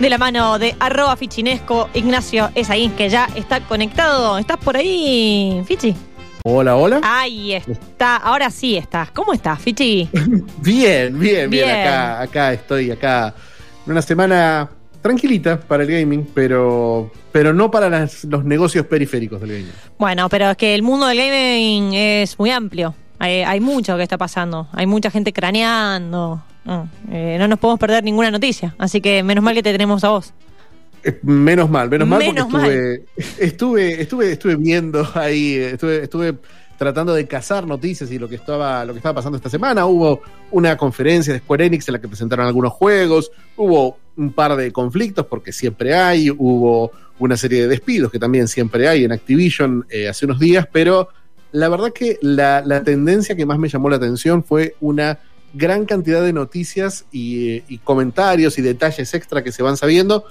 De la mano de arroba fichinesco, Ignacio es ahí que ya está conectado. ¿Estás por ahí, Fichi? Hola, hola. Ahí está, ahora sí estás. ¿Cómo estás, Fichi? Bien, bien, bien, Bien. Acá, acá estoy, acá. Una semana tranquilita para el gaming, pero, pero no para las- los negocios periféricos del gaming. Bueno, pero es que el mundo del gaming es muy amplio. Hay, hay mucho que está pasando. Hay mucha gente craneando. No, eh, no nos podemos perder ninguna noticia. Así que menos mal que te tenemos a vos. Eh, Menos mal, menos mal Menos porque estuve, estuve, estuve, estuve viendo ahí, estuve, estuve tratando de cazar noticias y lo que estaba, lo que estaba pasando esta semana. Hubo una conferencia de Square Enix en la que presentaron algunos juegos, hubo un par de conflictos, porque siempre hay, hubo una serie de despidos que también siempre hay en Activision eh, hace unos días, pero la verdad que la, la tendencia que más me llamó la atención fue una gran cantidad de noticias y, eh, y comentarios y detalles extra que se van sabiendo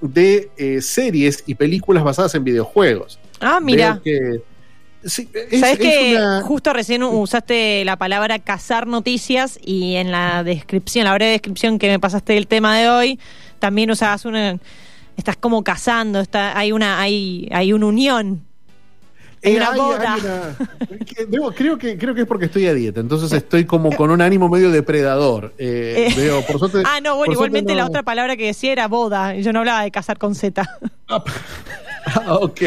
de eh, series y películas basadas en videojuegos. Ah, mira. Veo que- sí, es- Sabes es que una- justo recién usaste la palabra cazar noticias y en la descripción, la breve descripción que me pasaste del tema de hoy, también usabas una estás como cazando, está, hay una, hay, hay una unión. Hay una boda. una- creo, que, creo que es porque estoy a dieta, entonces estoy como con un ánimo medio depredador. Eh, Eh, veo, por suerte, Ah, no, bueno, igualmente la otra palabra que decía era boda. Yo no hablaba de cazar con Z. Ah, ok,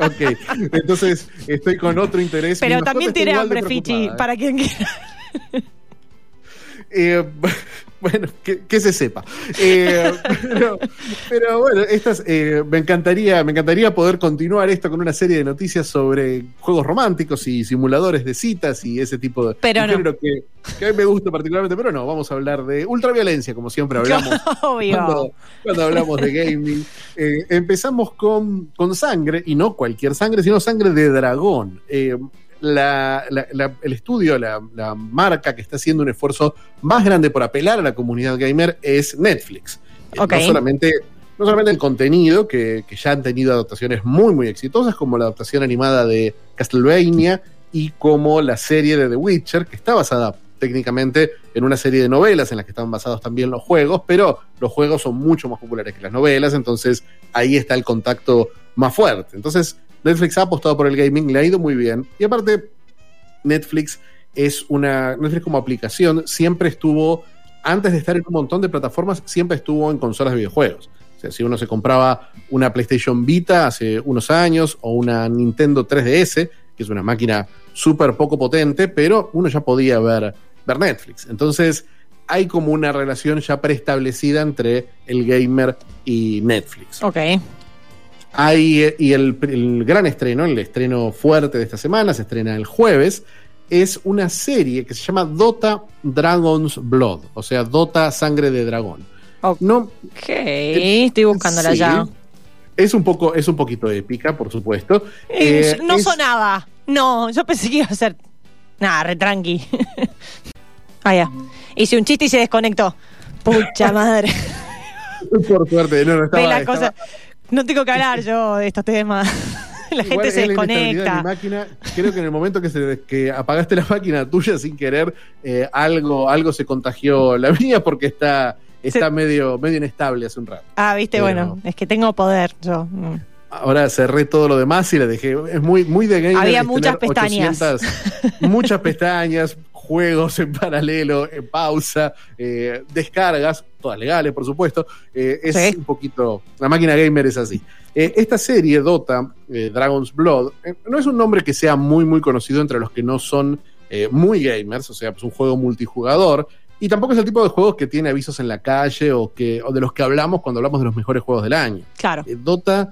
ok. Entonces estoy con otro interés. Pero también tiene hambre, Fichi, ¿eh? para quien quiera. Eh, bueno, que, que se sepa. Eh, pero, pero bueno, estas, eh, me, encantaría, me encantaría poder continuar esto con una serie de noticias sobre juegos románticos y simuladores de citas y ese tipo de Pero no. género que, que a mí me gusta particularmente, pero no, vamos a hablar de ultraviolencia, como siempre hablamos. Cuando, cuando hablamos de gaming, Eh, empezamos con, con sangre, y no cualquier sangre, sino sangre de dragón. La- la- la- el estudio, la, marca que está haciendo un esfuerzo más grande por apelar a la comunidad gamer es Netflix. Eh. No, solamente, no solamente el contenido, que, que ya han tenido adaptaciones muy, muy exitosas, como la adaptación animada de Castlevania y como la serie de The Witcher, que está basada técnicamente en una serie de novelas en las que están basados también los juegos, pero los juegos son mucho más populares que las novelas, entonces ahí está el contacto más fuerte. Entonces, Netflix ha apostado por el gaming, le ha ido muy bien. Y aparte, Netflix es una. Netflix como aplicación siempre estuvo, antes de estar en un montón de plataformas, siempre estuvo en consolas de videojuegos. O sea, si uno se compraba una PlayStation Vita hace unos años o una Nintendo 3DS, que es una máquina súper poco potente, pero uno ya podía ver, ver Netflix. Entonces, hay como una relación ya preestablecida entre el gamer y Netflix. Ok. Hay, eh, y el, el gran estreno, el estreno fuerte de esta semana, se estrena el jueves, es una serie que se llama Dota Dragon's Blood, o sea, Dota Sangre de Dragón. Ok. No, estoy buscándola sí, ya. Es un, poco, es un poquito épica, por supuesto. Eh, Eh, no es- sonaba. No, yo pensé que iba a ser. Nada, re tranqui. ah, ya. Hice un chiste y se desconectó. Pucha madre. Por suerte, no, no estaba, Ve la estaba- cosa. No tengo que hablar yo de estos temas. La Igual gente se de desconecta. máquina. Creo que en el momento que, se, que apagaste la máquina tuya sin querer, eh, algo, algo se contagió la mía porque está, está Se- medio, medio inestable hace un rato. Ah, viste, bueno, es que tengo poder yo. Mm. Ahora cerré todo lo demás y la dejé. Es muy, muy de gamer. Había muchas pestañas. 800 muchas pestañas, juegos en paralelo, en pausa, eh, descargas, todas legales, por supuesto. Eh, es Sí. un poquito. La máquina gamer es así. Eh, esta serie, Dota, Dragon's Blood, no es un nombre que sea muy, muy conocido entre los que no son muy gamers, o sea, es un juego multijugador. Y tampoco es el tipo de juegos que tiene avisos en la calle o, que, o de los que hablamos cuando hablamos de los mejores juegos del año. Claro. Dota,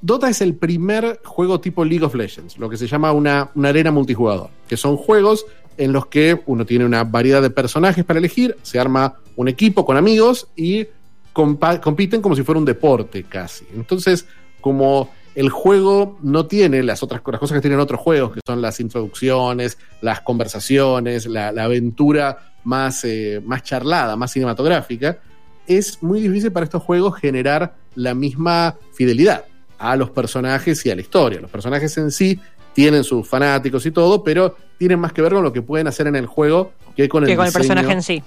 Dota es el primer juego tipo League of Legends, lo que se llama una, una arena multijugador, que son juegos en los que uno tiene una variedad de personajes para elegir, se arma un equipo con amigos y compiten como si fuera un deporte casi. Entonces, como el juego no tiene las otras cosas que tienen otros juegos, que son las introducciones, las conversaciones, la, la aventura más, eh, más charlada, más cinematográfica, es muy difícil para estos juegos generar la misma fidelidad a los personajes y a la historia. Los personajes en sí tienen sus fanáticos y todo, pero tienen más que ver con lo que pueden hacer en el juego que con el que con el personaje en sí.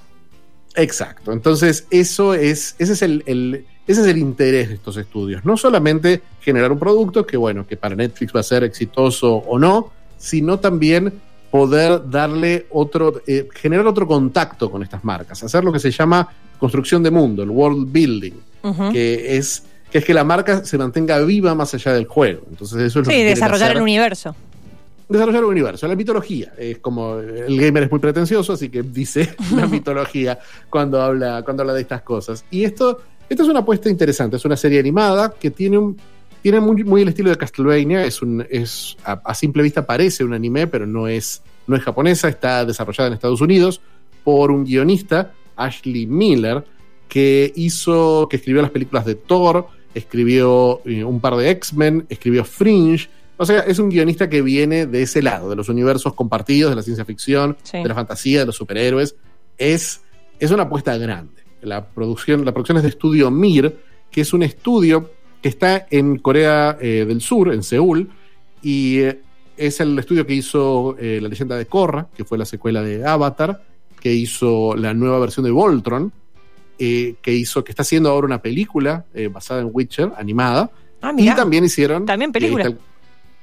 Exacto. Entonces, eso es, ese es el, el- ese es el interés de estos estudios. No solamente generar un producto que, bueno, que para Netflix va a ser exitoso o no, sino también poder darle otro, eh, generar otro contacto con estas marcas, hacer lo que se llama construcción de mundo, el world building, que es que es que la marca se mantenga viva más allá del juego. Entonces eso es lo que Sí, desarrollar hacer el universo. desarrollar un universo, la mitología. Es como el gamer es muy pretencioso, así que dice la mitología cuando habla, cuando habla de estas cosas. Y esto, esto es una apuesta interesante, es una serie animada que tiene un tiene muy, muy el estilo de Castlevania, es un, es, a, a simple vista parece un anime, pero no es, no es japonesa, está desarrollada en Estados Unidos por un guionista, Ashley Miller, que hizo, que escribió las películas de Thor, escribió eh, un par de X-Men, escribió Fringe, o sea, es un guionista que viene de ese lado, de los universos compartidos, de la ciencia ficción, Sí. de la fantasía, de los superhéroes. Es, es una apuesta grande. La producción, la producción es de estudio Mir, que es un estudio que está en Corea eh, del Sur, en Seúl, y eh, es el estudio que hizo eh, La leyenda de Korra, que fue la secuela de Avatar, que hizo la nueva versión de Voltron, eh, que hizo, que está haciendo ahora una película eh, basada en Witcher, animada, Ah, y también hicieron. También película. eh, tal-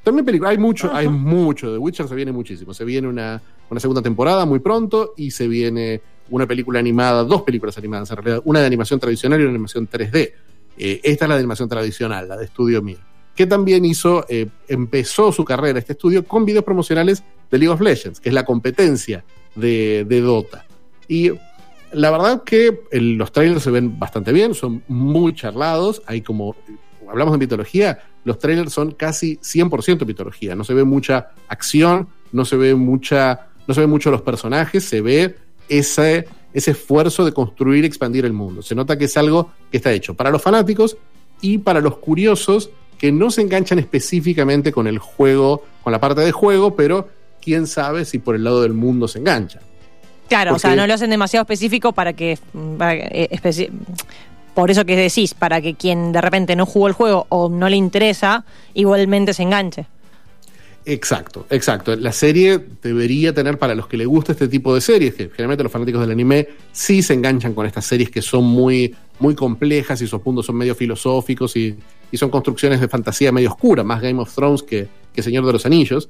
también película. Hay mucho, hay mucho. De Witcher se viene muchísimo. Se viene una, una segunda temporada muy pronto y se viene una película animada, dos películas animadas en realidad. Una de animación tradicional y una de animación 3D. Eh, esta es la de animación tradicional, la de Estudio Mir. Que también hizo, eh, empezó su carrera este estudio con videos promocionales de League of Legends, que es la competencia de, de Dota. Y la verdad que el- los trailers se ven bastante bien, son muy charlados. Hay como, hablamos de mitología, los trailers son casi 100% mitología. No se ve mucha acción, no se ve mucha, no se ve mucho los personajes, se ve ese, ese esfuerzo de construir y expandir el mundo. Se nota que es algo que está hecho para los fanáticos y para los curiosos que no se enganchan específicamente con el juego, con la parte de juego, pero quién sabe si por el lado del mundo se enganchan. Claro, o sea, porque- no lo hacen demasiado específico para que. para que, eh, especi- por eso que decís, para que quien de repente no jugó el juego o no le interesa, igualmente se enganche. Exacto, exacto. La serie debería tener para los que les gusta este tipo de series, que generalmente los fanáticos del anime sí se enganchan con estas series que son muy, muy complejas y sus puntos son medio filosóficos y, y son construcciones de fantasía medio oscura, más Game of Thrones que, que Señor de los Anillos.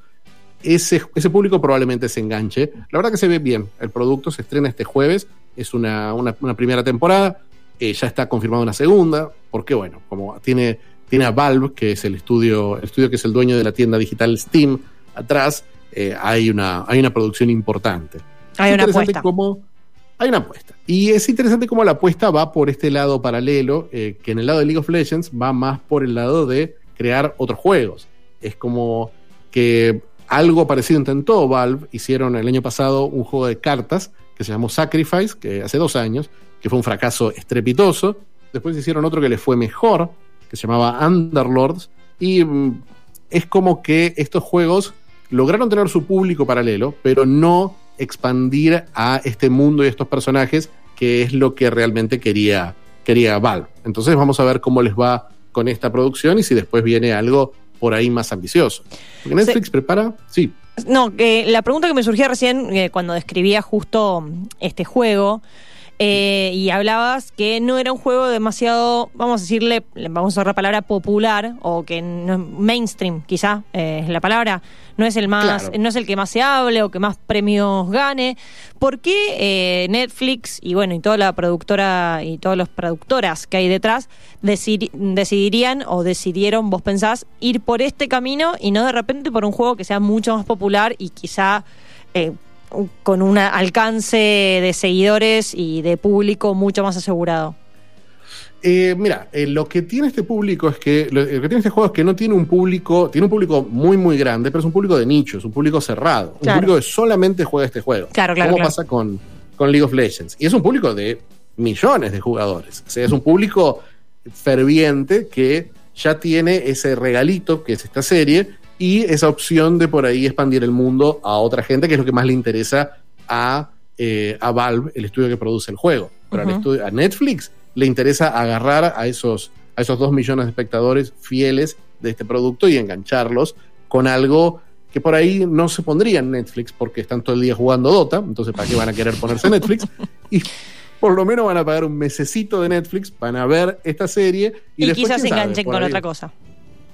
Ese, ese público probablemente se enganche. La verdad que se ve bien. El producto se estrena este jueves. Es una, una- una primera temporada. Eh, ya está confirmada una segunda. Porque, bueno, como tiene, tiene a Valve, que es el estudio, el estudio que es el dueño de la tienda digital Steam, atrás, eh, hay, una, hay una producción importante. Hay Es una interesante apuesta. cómo- hay una apuesta. Y es interesante cómo la apuesta va por este lado paralelo, eh, que en el lado de League of Legends va más por el lado de crear otros juegos. Es como que algo parecido intentó Valve. Hicieron el año pasado un juego de cartas que se llamó Sacrifice, que hace dos años, que fue un fracaso estrepitoso. Después hicieron otro que le fue mejor, que se llamaba Underlords. Y mm, es como que estos juegos lograron tener su público paralelo, pero no expandir a este mundo y a estos personajes, que es lo que realmente quería, quería Valve. Entonces vamos a ver cómo les va con esta producción y si después viene algo por ahí más ambicioso. Porque Netflix prepara, sí, No, que la pregunta que me surgía recién eh, cuando describía justo este juego eh, y hablabas que no era un juego demasiado, vamos a decirle, vamos a usar la palabra popular o que no mainstream, quizá eh, es la palabra, no es el más, Claro. no es el que más se hable o que más premios gane. ¿Por qué eh, Netflix y bueno y toda la productora y todas las productoras que hay detrás decidi- decidirían o decidieron, vos pensás, ir por este camino y no de repente por un juego que sea mucho más popular y quizá eh, con un alcance de seguidores y de público mucho más asegurado? Eh, mira, eh, lo que tiene este público es que lo, que tiene este juego es que no tiene un público, tiene un público muy muy grande, pero es un público de nicho, es un público cerrado, un público que solamente juega este juego. Claro, claro, ¿Cómo claro. pasa con, con League of Legends? Y es un público de millones de jugadores. O sea, es un público ferviente que ya tiene ese regalito que es esta serie y esa opción de por ahí expandir el mundo a otra gente, que es lo que más le interesa a, eh, a Valve, el estudio que produce el juego. Pero al estudio- a Netflix le interesa agarrar a esos, a esos dos millones de espectadores fieles de este producto y engancharlos con algo que por ahí no se pondría en Netflix porque están todo el día jugando Dota, entonces ¿para qué van a querer ponerse Netflix? Y por lo menos van a pagar un mesecito de Netflix, van a ver esta serie y, Y, después, quizás se enganchen con otra cosa.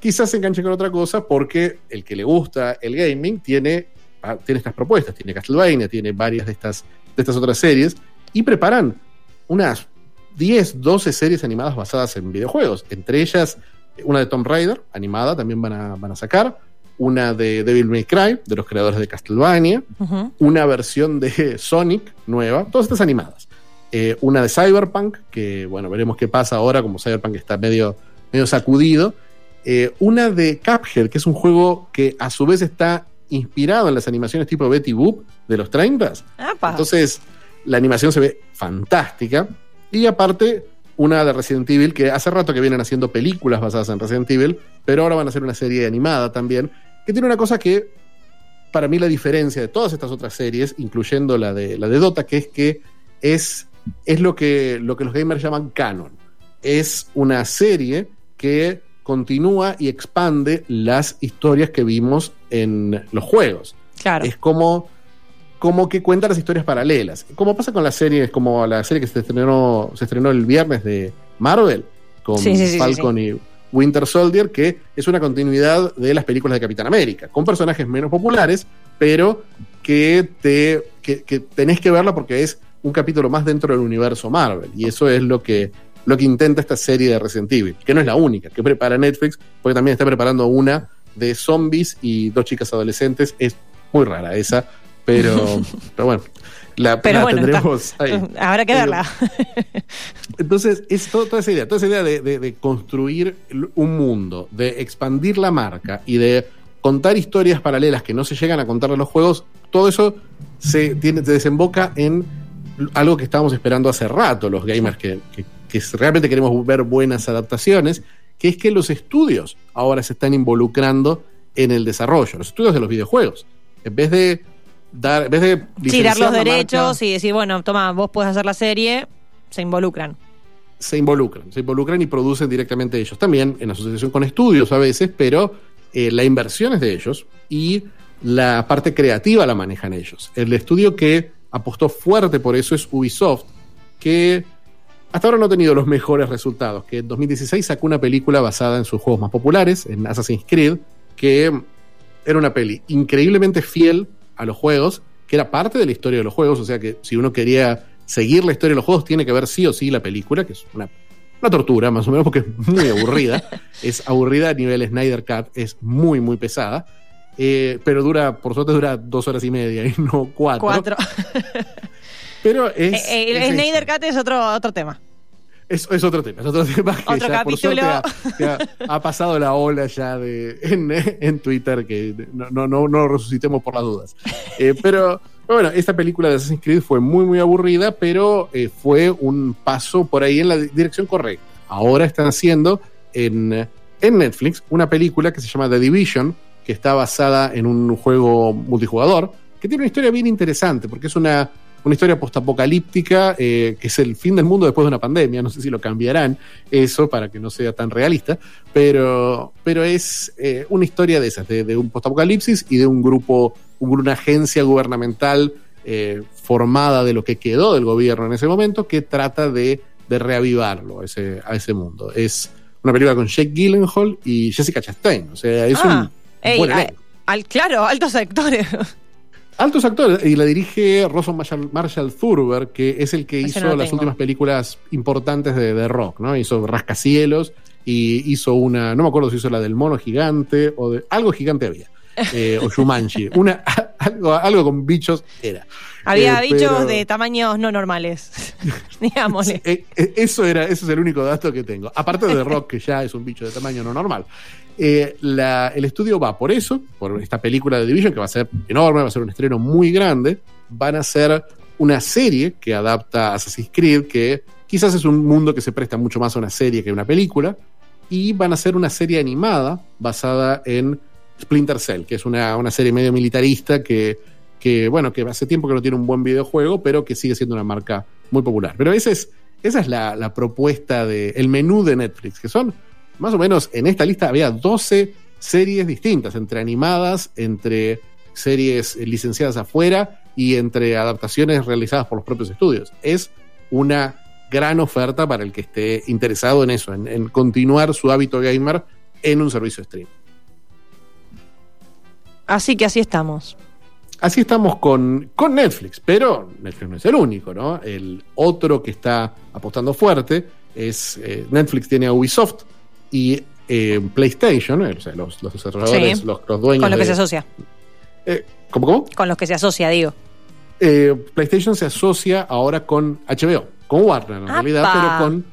Quizás se enganche con otra cosa porque el que le gusta el gaming tiene, ah, tiene estas propuestas, tiene Castlevania, tiene varias de estas, de estas otras series y preparan unas 10, 12 series animadas basadas en videojuegos, entre ellas una de Tomb Raider, animada, también van a, van a sacar, una de Devil May Cry, de los creadores de Castlevania, Ujú. una versión de Sonic nueva, todas estas animadas. Eh, una de Cyberpunk, que bueno, veremos qué pasa ahora, como Cyberpunk está medio, medio sacudido. Eh, una de Cuphead, que es un juego que a su vez está inspirado en las animaciones tipo Betty Boop de los 30 Apa. entonces, la animación se ve fantástica. Y aparte, una de Resident Evil, que hace rato que vienen haciendo películas basadas en Resident Evil, pero ahora van a hacer una serie animada también, que tiene una cosa que, para mí, la diferencia de todas estas otras series, incluyendo la de, la de Dota, que es que es, es lo, que, lo que los gamers llaman canon. Es una serie que continúa y expande las historias que vimos en los juegos claro. es como, como que cuenta las historias paralelas. Como pasa con las series, como la serie que se estrenó, se estrenó el viernes de Marvel, con Sí, sí, sí, Falcon y Winter Soldier, que es una continuidad de las películas de Capitán América, con personajes menos populares, pero que, te, que, que tenés que verla porque es un capítulo más dentro del universo Marvel. Y eso es lo que, lo que intenta esta serie de Resident Evil, que no es la única, que prepara Netflix, porque también está preparando una de zombies y dos chicas adolescentes. Es muy rara esa, pero, pero bueno, la, Pero la bueno, tendremos ahí. Habrá que Eh, verla. Entonces, es todo- toda esa idea, toda esa idea de, de- de construir un mundo, de expandir la marca y de contar historias paralelas que no se llegan a contar en los juegos, todo eso se, tiene, se desemboca en algo que estábamos esperando hace rato, los gamers que, que- que realmente queremos ver buenas adaptaciones, que es que los estudios ahora se están involucrando en el desarrollo, los estudios de los videojuegos. En vez de dar, en vez de los derechos marca- y decir, bueno, toma, vos puedes hacer la serie, se involucran. se involucran, se involucran y producen directamente ellos. También en asociación con estudios a veces, pero eh, la inversión es de ellos y la parte creativa la manejan ellos. El estudio que apostó fuerte por eso es Ubisoft, que hasta ahora no ha tenido los mejores resultados, que en 2016 sacó una película basada en sus juegos más populares, en Assassin's Creed, que era una peli increíblemente fiel a los juegos, que era parte de la historia de los juegos, o sea que si uno quería seguir la historia de los juegos, tiene que ver sí o sí la película, que es una, una tortura más o menos, porque es muy aburrida. es aburrida a nivel Snyder Cut, es muy, muy pesada. eh, pero dura, por suerte dura dos horas y media y no cuatro. Cuatro. Pero es. Eh, eh, es el Snyder eso. Cut es otro, otro tema. Es, es otro tema, es otro tema que Otro ya por suerte capítulo. ha, pasado la ola ya de, en, en Twitter, que no, no, no, resucitemos por las dudas. Eh, pero, pero bueno, esta película de Assassin's Creed fue muy, muy aburrida, pero eh, fue un paso por ahí en la dirección correcta. Ahora están haciendo en, en Netflix una película que se llama The Division, que está basada en un juego multijugador, que tiene una historia bien interesante, porque es una, una historia postapocalíptica, eh, que es el fin del mundo después de una pandemia. No sé si lo cambiarán eso para que no sea tan realista, pero, pero es eh, una historia de esas, de, de un postapocalipsis y de un grupo, un- una agencia gubernamental eh, formada de lo que quedó del gobierno en ese momento, que trata de, de reavivarlo a ese, a ese mundo. Es una película con Jake Gyllenhaal y Jessica Chastain. O sea, es Ah, un ey, buen a- elenco. al, claro, altos actores. Altos actores, y la dirige Roson Marshall, Marshall Thurber, que es el que Ese hizo no las tengo. últimas películas importantes de, de rock, ¿no? Hizo Rascacielos y hizo una, no me acuerdo si hizo la del mono gigante o de algo gigante había, eh, o Shumanji, una, algo, algo con bichos era. Había Eh, bichos pero- de tamaños no normales. Digámosle. Eh, eh, eso era, eso es el único dato que tengo. Aparte de Rock, que ya es un bicho de tamaño no normal. Eh, el estudio va por eso, por esta película de Division, que va a ser enorme, va a ser un estreno muy grande. Van a hacer una serie que adapta a Assassin's Creed, que quizás es un mundo que se presta mucho más a una serie que a una película, y van a hacer una serie animada basada en Splinter Cell, que es una, una serie medio militarista que, que, bueno, que hace tiempo que no tiene un buen videojuego, pero que sigue siendo una marca muy popular. Pero ese es, esa es la, propuesta del el menú de Netflix, que son más o menos en esta lista había 12 series distintas, entre animadas, entre series licenciadas afuera y entre adaptaciones realizadas por los propios estudios. Es una gran oferta para el que esté interesado en eso, en, en continuar su hábito gamer en un servicio stream. Así que así estamos. Así estamos con, con Netflix, pero Netflix no es el único, ¿no? El otro que está apostando fuerte es eh, Netflix tiene a Ubisoft y eh, PlayStation, eh, o sea, los, los desarrolladores, Sí. los, los dueños. Con lo que de- se asocia. Eh, ¿Cómo, cómo? Con los que se asocia, digo. Eh, PlayStation se asocia ahora con HBO, con Warner en ¡Apa! realidad, pero con,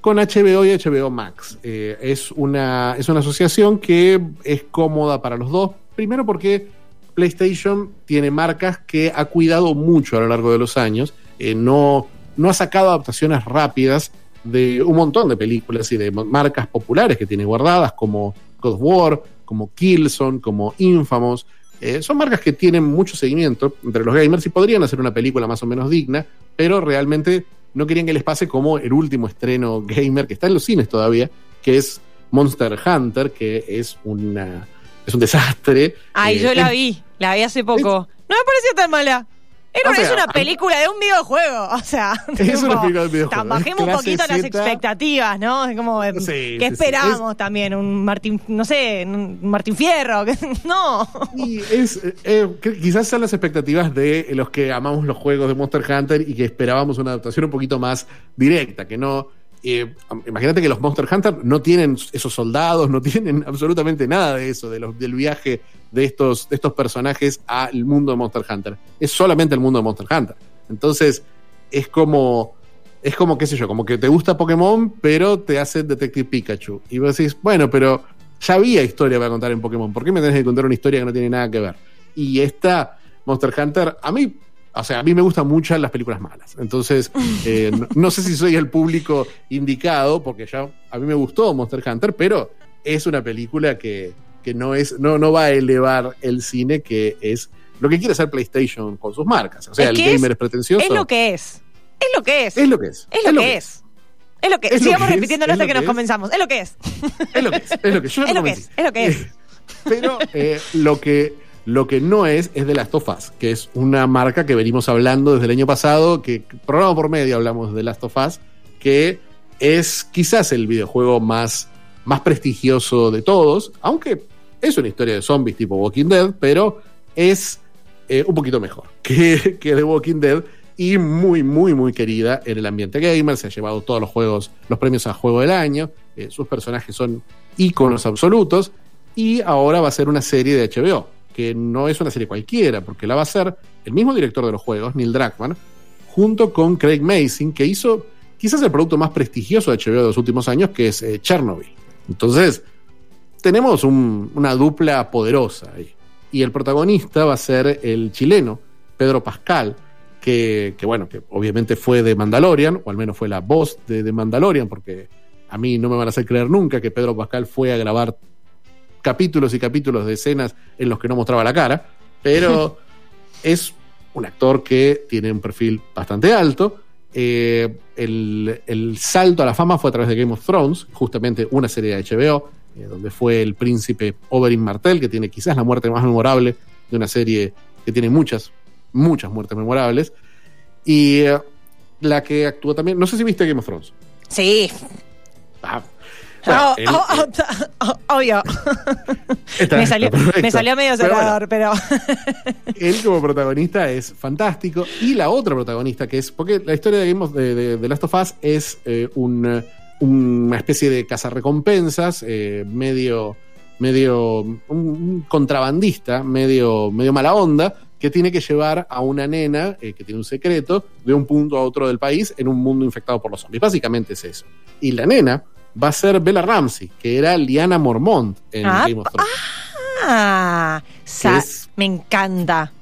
con HBO y HBO Max. Es, una, es una asociación que es cómoda para los dos. Primero porque PlayStation tiene marcas que ha cuidado mucho a lo largo de los años. No, no ha sacado adaptaciones rápidas de un montón de películas y de marcas populares que tiene guardadas, como God of War, como Killzone, como Infamous. Eh, son marcas que tienen mucho seguimiento entre los gamers y podrían hacer una película más o menos digna, pero realmente no querían que les pase como el último estreno gamer que está en los cines todavía, que es Monster Hunter, que es una es un desastre. Ay, Eh, yo la vi, la vi hace poco. No me pareció tan mala. Era O una- es una película de un videojuego, o sea, Es tipo, una película de videojuego, ta- Bajemos un poquito las expectativas, ¿no? Es como, eh, Sí, ¿qué sí, sí. esperábamos también? Un Martín, no sé, un Martín Fierro, que- no. Y es, eh, eh, quizás sean las expectativas de los que amamos los juegos de Monster Hunter y que esperábamos una adaptación un poquito más directa, que no. Eh, imagínate que los Monster Hunter no tienen esos soldados, no tienen absolutamente nada de eso, de los, del viaje de estos, de estos personajes al mundo de Monster Hunter. Es solamente el mundo de Monster Hunter. Entonces, es como. Es como, qué sé yo, como que te gusta Pokémon, pero te hace Detective Pikachu. Y vos decís, bueno, pero ya había historia para contar en Pokémon. ¿Por qué me tenés que contar una historia que no tiene nada que ver? Y esta Monster Hunter, a mí, o sea, a mí me gustan mucho las películas malas. Entonces, eh, no, no sé si soy el público indicado, porque ya a mí me gustó Monster Hunter, pero es una película que, que no, es, no, no va a elevar el cine, que es lo que quiere hacer PlayStation con sus marcas. O sea, el gamer es- es pretencioso. Es lo que es. Es lo que es. Es lo que es. Es lo que es. Es lo que Es Sigamos repitiéndolo hasta que nos es. convenzamos. Es lo que es. Es lo que es. Es lo que es. Es lo que es. Es lo que es. Pero eh, lo, que, lo que no es es de Last of Us, que es una marca que venimos hablando desde el año pasado, que programa por medio hablamos de Last of Us, que es quizás el videojuego más, más prestigioso de todos, aunque es una historia de zombies tipo Walking Dead, pero es eh, un poquito mejor que, que The Walking Dead y muy, muy, muy querida en el ambiente gamer. Se ha llevado todos los juegos, los premios a juego del año. eh, sus personajes son íconos absolutos. Y ahora va a ser una serie de HBO, que no es una serie cualquiera, porque la va a hacer el mismo director de los juegos, Neil Druckmann, junto con Craig Mason, que hizo quizás el producto más prestigioso de HBO de los últimos años, que es eh, Chernobyl. Entonces, tenemos un- una dupla poderosa ahí. Y el protagonista va a ser el chileno, Pedro Pascal, que, que, bueno, que obviamente fue de Mandalorian, o al menos fue la voz de, de Mandalorian, porque a mí no me van a hacer creer nunca que Pedro Pascal fue a grabar capítulos y capítulos de escenas en los que no mostraba la cara, pero es un actor que tiene un perfil bastante alto. Eh, el, el salto a la fama fue a través de Game of Thrones, justamente una serie de HBO, eh, donde fue el príncipe Oberyn Martell, que tiene quizás la muerte más memorable de una serie que tiene muchas, muchas muertes memorables. Y eh, la que actuó también, no sé si viste Game of Thrones. Sí. Ah, bueno, Oh, oh, oh, oh, obvio. Me salió, me medio Pero bueno, cerrador, pero. él como protagonista es fantástico. Y la otra protagonista, que es. Porque la historia de Game of, de, de- de Last of Us es eh, un, una especie de cazarrecompensas, eh, medio. medio. Un, un contrabandista, medio, medio mala onda, que tiene que llevar a una nena eh, que tiene un secreto de un punto a otro del país en un mundo infectado por los zombies. Básicamente es eso. Y la nena va a ser Bella Ramsey, que era Liana Mormont en Ah, Game of Thrones. Ah, es- me encanta.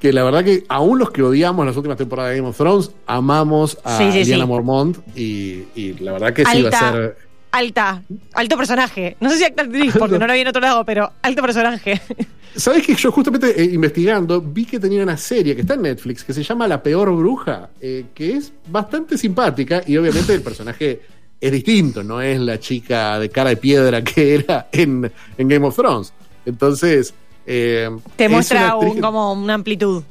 que la verdad que aún los que odiamos las últimas temporadas de Game of Thrones, amamos a Sí, sí, Diana sí. Mormont y, y la verdad que sí va a ser... Alta, alto personaje. No sé si acta actriz, porque no la vi en otro lado, pero alto personaje. ¿Sabes que yo justamente eh, investigando vi que tenía una serie que está en Netflix que se llama La Peor Bruja, eh, que es bastante simpática y obviamente el personaje es distinto, no es la chica de cara de piedra que era en, en Game of Thrones. Entonces... eh, Te es muestra una un- como una amplitud.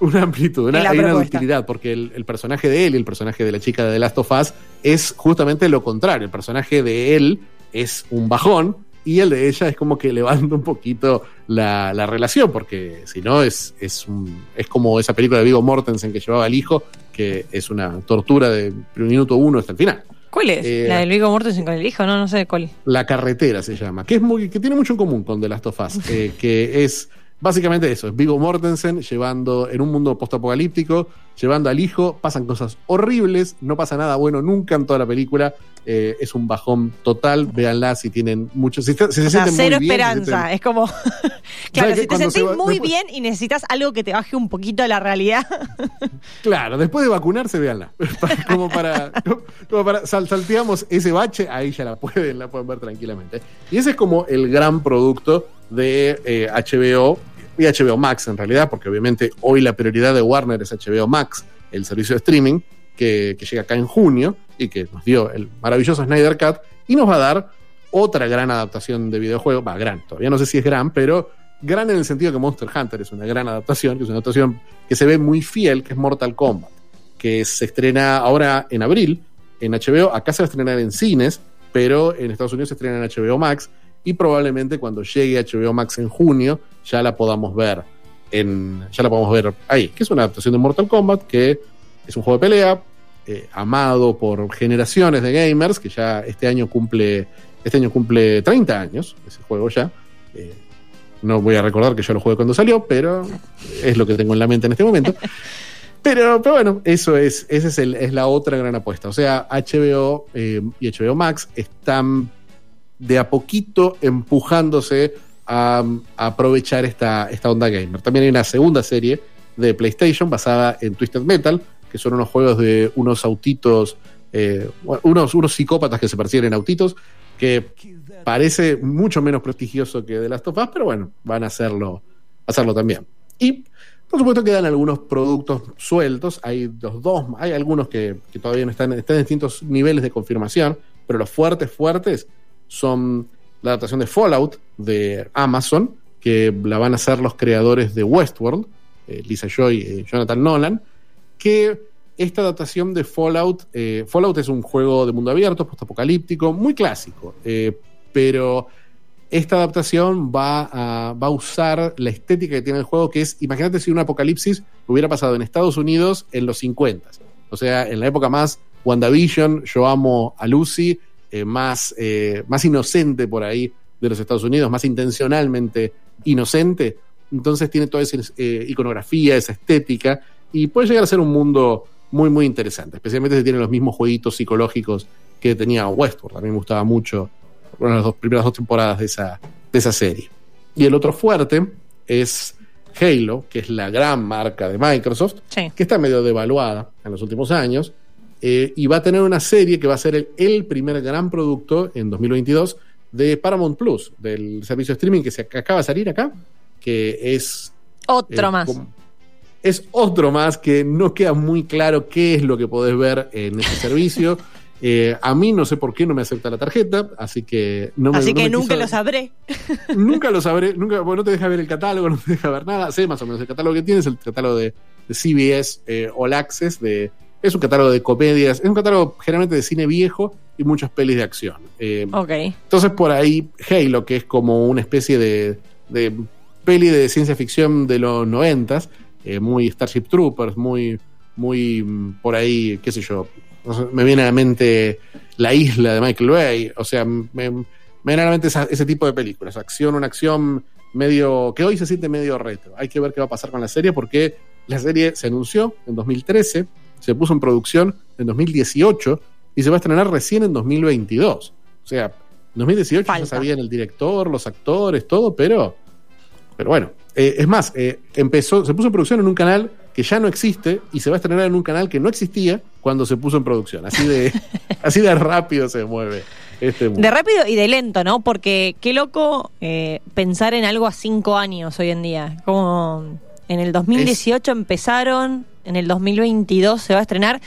una amplitud, una, una utilidad, porque el, el personaje de él y el personaje de la chica de The Last of Us es justamente lo contrario. El personaje de él es un bajón y el de ella es como que levanta un poquito la, la relación, porque si no es, es, un- es como esa película de Vigo Mortensen que llevaba al hijo, que es una tortura de minuto uno hasta el final. ¿Cuál es? Eh, ¿La del Vigo Mortensen con el hijo? No, no sé cuál. La carretera se llama, que es muy, que tiene mucho en común con The Last of Us, eh, que es básicamente eso, es Vigo Mortensen llevando en un mundo postapocalíptico, llevando al hijo, pasan cosas horribles, no pasa nada bueno nunca en toda la película, eh, es un bajón total, véanla si tienen mucho, si, se- si se O sea, sienten cero muy bien, si se esperanza. Es como. claro, si te sentís se va- muy después- bien y necesitas algo que te baje un poquito a la realidad. Claro, después de vacunarse, véanla. Como para, como para sal- salteamos ese bache, ahí ya la pueden, la pueden ver tranquilamente. Y ese es como el gran producto de eh, HBO y HBO Max en realidad, porque obviamente hoy la prioridad de Warner es HBO Max, el servicio de streaming, que, que llega acá en junio y que nos dio el maravilloso Snyder Cut y nos va a dar otra gran adaptación de videojuego, va, gran, todavía no sé si es gran, pero gran en el sentido que Monster Hunter es una gran adaptación, que es una adaptación que se ve muy fiel, que es Mortal Kombat, que se estrena ahora en abril en HBO, acá se va a estrenar en cines, pero en Estados Unidos se estrena en HBO Max y probablemente cuando llegue HBO Max en junio ya la podamos ver en ya la podemos ver ahí, que es una adaptación de Mortal Kombat que es un juego de pelea eh, amado por generaciones de gamers que ya este año cumple este año cumple 30 años ese juego ya Eh, no voy a recordar que yo lo jugué cuando salió, pero es lo que tengo en la mente en este momento. Pero, pero bueno, eso es, esa es, el- es la otra gran apuesta. O sea, HBO eh, y HBO Max están de a poquito empujándose a, a aprovechar esta, esta onda gamer. También hay una segunda serie de PlayStation basada en Twisted Metal, que son unos juegos de unos autitos, eh, unos, unos psicópatas que se persiguen en autitos, que parece mucho menos prestigioso que The Last of Us, pero bueno, van a hacerlo, hacerlo también. Y por supuesto quedan algunos productos sueltos, hay los dos, hay algunos que, que todavía no están, están en distintos niveles de confirmación, pero los fuertes, fuertes son la adaptación de Fallout de Amazon, que la van a hacer los creadores de Westworld, eh, Lisa Joy y Jonathan Nolan, que esta adaptación de Fallout, eh, Fallout es un juego de mundo abierto, postapocalíptico, muy clásico, eh, pero esta adaptación va a, va a usar la estética que tiene el juego, que es, imagínate si un apocalipsis hubiera pasado en Estados Unidos en los 50. O sea, en la época más WandaVision, yo amo a Lucy, eh, más, eh, más inocente por ahí de los Estados Unidos, más intencionalmente inocente. Entonces tiene toda esa eh, iconografía, esa estética, y puede llegar a ser un mundo muy, muy interesante, especialmente si tiene los mismos jueguitos psicológicos que tenía Westworld. A mí me gustaba mucho bueno, las dos, primeras dos temporadas de esa, de esa serie. Y el otro fuerte es Halo, que es la gran marca de Microsoft, Sí. que está medio devaluada en los últimos años, eh, y va a tener una serie que va a ser el, el primer gran producto en 2022 de Paramount Plus, del servicio de streaming que, se, acaba de salir acá, que es Otro eh, más. como- Es otro más que no queda muy claro qué es lo que podés ver en ese servicio. Eh, a mí no sé por qué no me acepta la tarjeta, así que no me Así no que me nunca quiso- lo sabré. Nunca lo sabré, nunca, bueno, no te deja ver el catálogo, no te deja ver nada. Sé más o menos el catálogo que tienes, el catálogo de, de CBS eh, All Access, de, es un catálogo de comedias, es un catálogo generalmente de cine viejo y muchas pelis de acción. Eh, Ok. entonces por ahí Halo, que es como una especie de, de peli de ciencia ficción de los noventas, eh, muy Starship Troopers, muy, muy mm, por ahí, qué sé yo, me viene a la mente La Isla de Michael Bay, o sea, me, me viene a la mente esa- ese tipo de películas, acción, una acción medio, que hoy se siente medio retro. Hay que ver qué va a pasar con la serie porque la serie se anunció en 2013, se puso en producción en 2018 y se va a estrenar recién en 2022. O sea, en 2018 Falta. ya sabían el director, los actores, todo, pero, pero bueno, Eh, es más, eh, empezó, se puso en producción en un canal que ya no existe y se va a estrenar en un canal que no existía cuando se puso en producción. Así de, así de rápido se mueve este mundo. De rápido y de lento, ¿no? Porque qué loco eh, pensar en algo a cinco años hoy en día. Como en el 2018 empezaron, en el 2022 se va a estrenar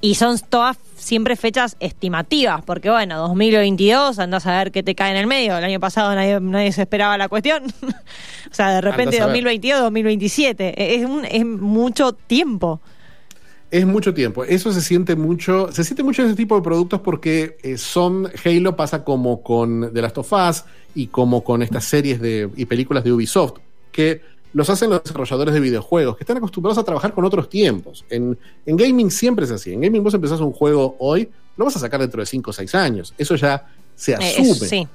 y son todas siempre fechas estimativas, porque bueno, 2022 andás a ver qué te cae en el medio. El año pasado nadie, nadie se esperaba la cuestión. o sea, de repente Andás a ver. 2022, 2027. Es, un, es mucho tiempo. Es mucho tiempo. Eso se siente mucho. Se siente mucho ese tipo de productos porque eh, son. Halo pasa como con The Last of Us y como con estas series de, y películas de Ubisoft, que los hacen los desarrolladores de videojuegos, que están acostumbrados a trabajar con otros tiempos. En, en gaming siempre es así. En gaming vos empezás un juego hoy, lo vas a sacar dentro de 5 o 6 años. Eso ya se Eh, asume. sí.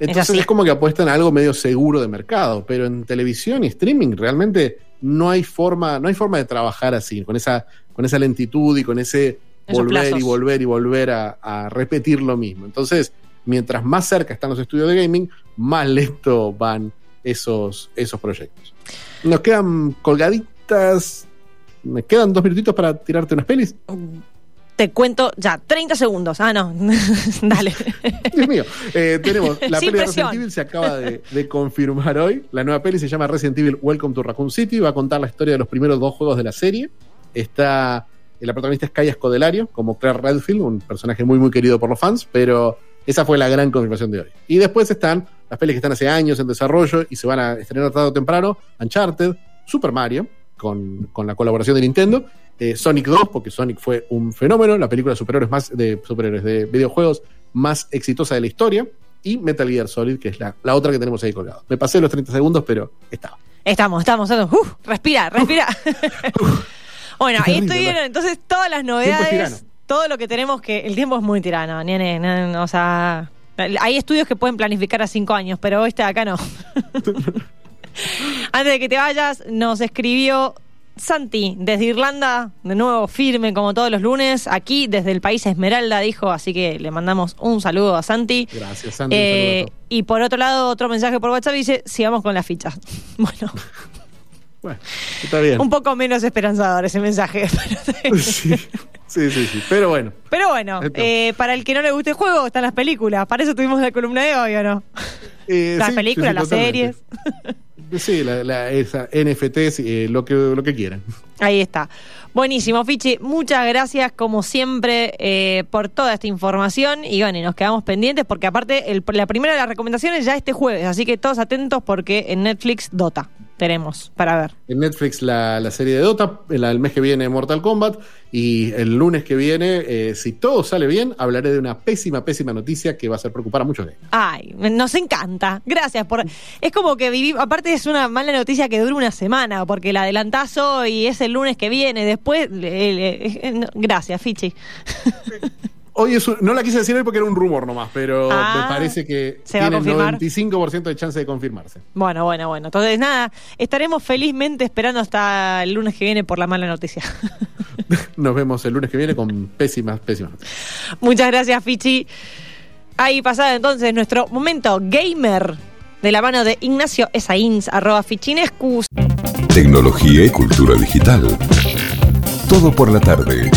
Entonces es, como que apuestan a algo medio seguro de mercado, pero en televisión y streaming realmente no hay forma, no hay forma de trabajar así, con esa, con esa lentitud y con ese Esos volver y volver y volver a, a repetir lo mismo. Entonces, mientras más cerca están los estudios de gaming, más lento van esos, esos proyectos. Nos quedan colgaditas. Me quedan dos minutitos para tirarte unas pelis. Te cuento ya, 30 segundos. Ah, no. Dale. Dios mío. Eh, tenemos la Sin peli de. Resident Evil se acaba de, de confirmar hoy. La nueva peli se llama Resident Evil Welcome to Raccoon City. Va a contar la historia de los primeros dos juegos de la serie. Está. eh, La protagonista es Kaya Scodelario, como Claire Redfield, un personaje muy, muy querido por los fans, pero esa fue la gran confirmación de hoy. Y después están las pelis que están hace años en desarrollo y se van a estrenar tarde o temprano: Uncharted, Super Mario, con, con la colaboración de Nintendo, eh, Sonic 2, porque Sonic fue un fenómeno, la película de superhéroes más de superhéroes de videojuegos más exitosa de la historia, y Metal Gear Solid, que es la, la otra que tenemos ahí colgado. Me pasé los 30 segundos, pero estaba. Estamos, estamos. estamos. Uf, respira, respira. bueno, ahí ¿no? entonces todas las novedades, todo lo que tenemos que. El tiempo es muy tirano, nene, o sea, hay estudios que pueden planificar a cinco años, pero este de acá no. Antes de que te vayas, nos escribió Santi desde Irlanda, de nuevo firme como todos los lunes, aquí desde el país Esmeralda, dijo, así que le mandamos un saludo a Santi. Gracias, Santi. un Eh, y por otro lado, otro mensaje por WhatsApp dice, sigamos con las fichas. Bueno, Bueno, está bien. un poco menos esperanzador ese mensaje. pero- sí, sí, sí, sí. Pero bueno, Pero bueno, eh, para el que no le guste el juego, están las películas. Para eso tuvimos la columna de hoy, ¿o no? eh, las sí, películas, sí, las series. Sí, la, la- esa NFTs, eh, lo, que, lo que quieran. Ahí está. Buenísimo, Fichi. Muchas gracias, como siempre, eh, por toda esta información. Y bueno, y nos quedamos pendientes porque, aparte, el- la primera de las recomendaciones ya este jueves. Así que todos atentos porque en Netflix Dota tenemos para ver. En Netflix la, la serie de Dota, el, el mes que viene Mortal Kombat y el lunes que viene, eh, si todo sale bien, hablaré de una pésima, pésima noticia que va a hacer preocupar a muchos gamers. Ay, nos encanta. Gracias por. Es como que vivimos. Aparte, es una mala noticia que dura una semana, porque la adelantás hoy y es el lunes que viene. Después. le- le- eh, no, gracias, Fichi. Hoy es un- no la quise decir hoy porque era un rumor nomás, pero Ah, me parece que ¿se va a tiene confirmar? 95% de chance de confirmarse. Bueno, bueno, bueno. Entonces, nada, estaremos felizmente esperando hasta el lunes que viene por la mala noticia. Nos vemos el lunes que viene con pésimas, pésimas noticias. Muchas gracias, Fichi. Ahí pasada entonces nuestro momento gamer de la mano de Ignacio Esaíns, arroba Fichinescus. Tecnología y cultura digital. Todo por la tarde.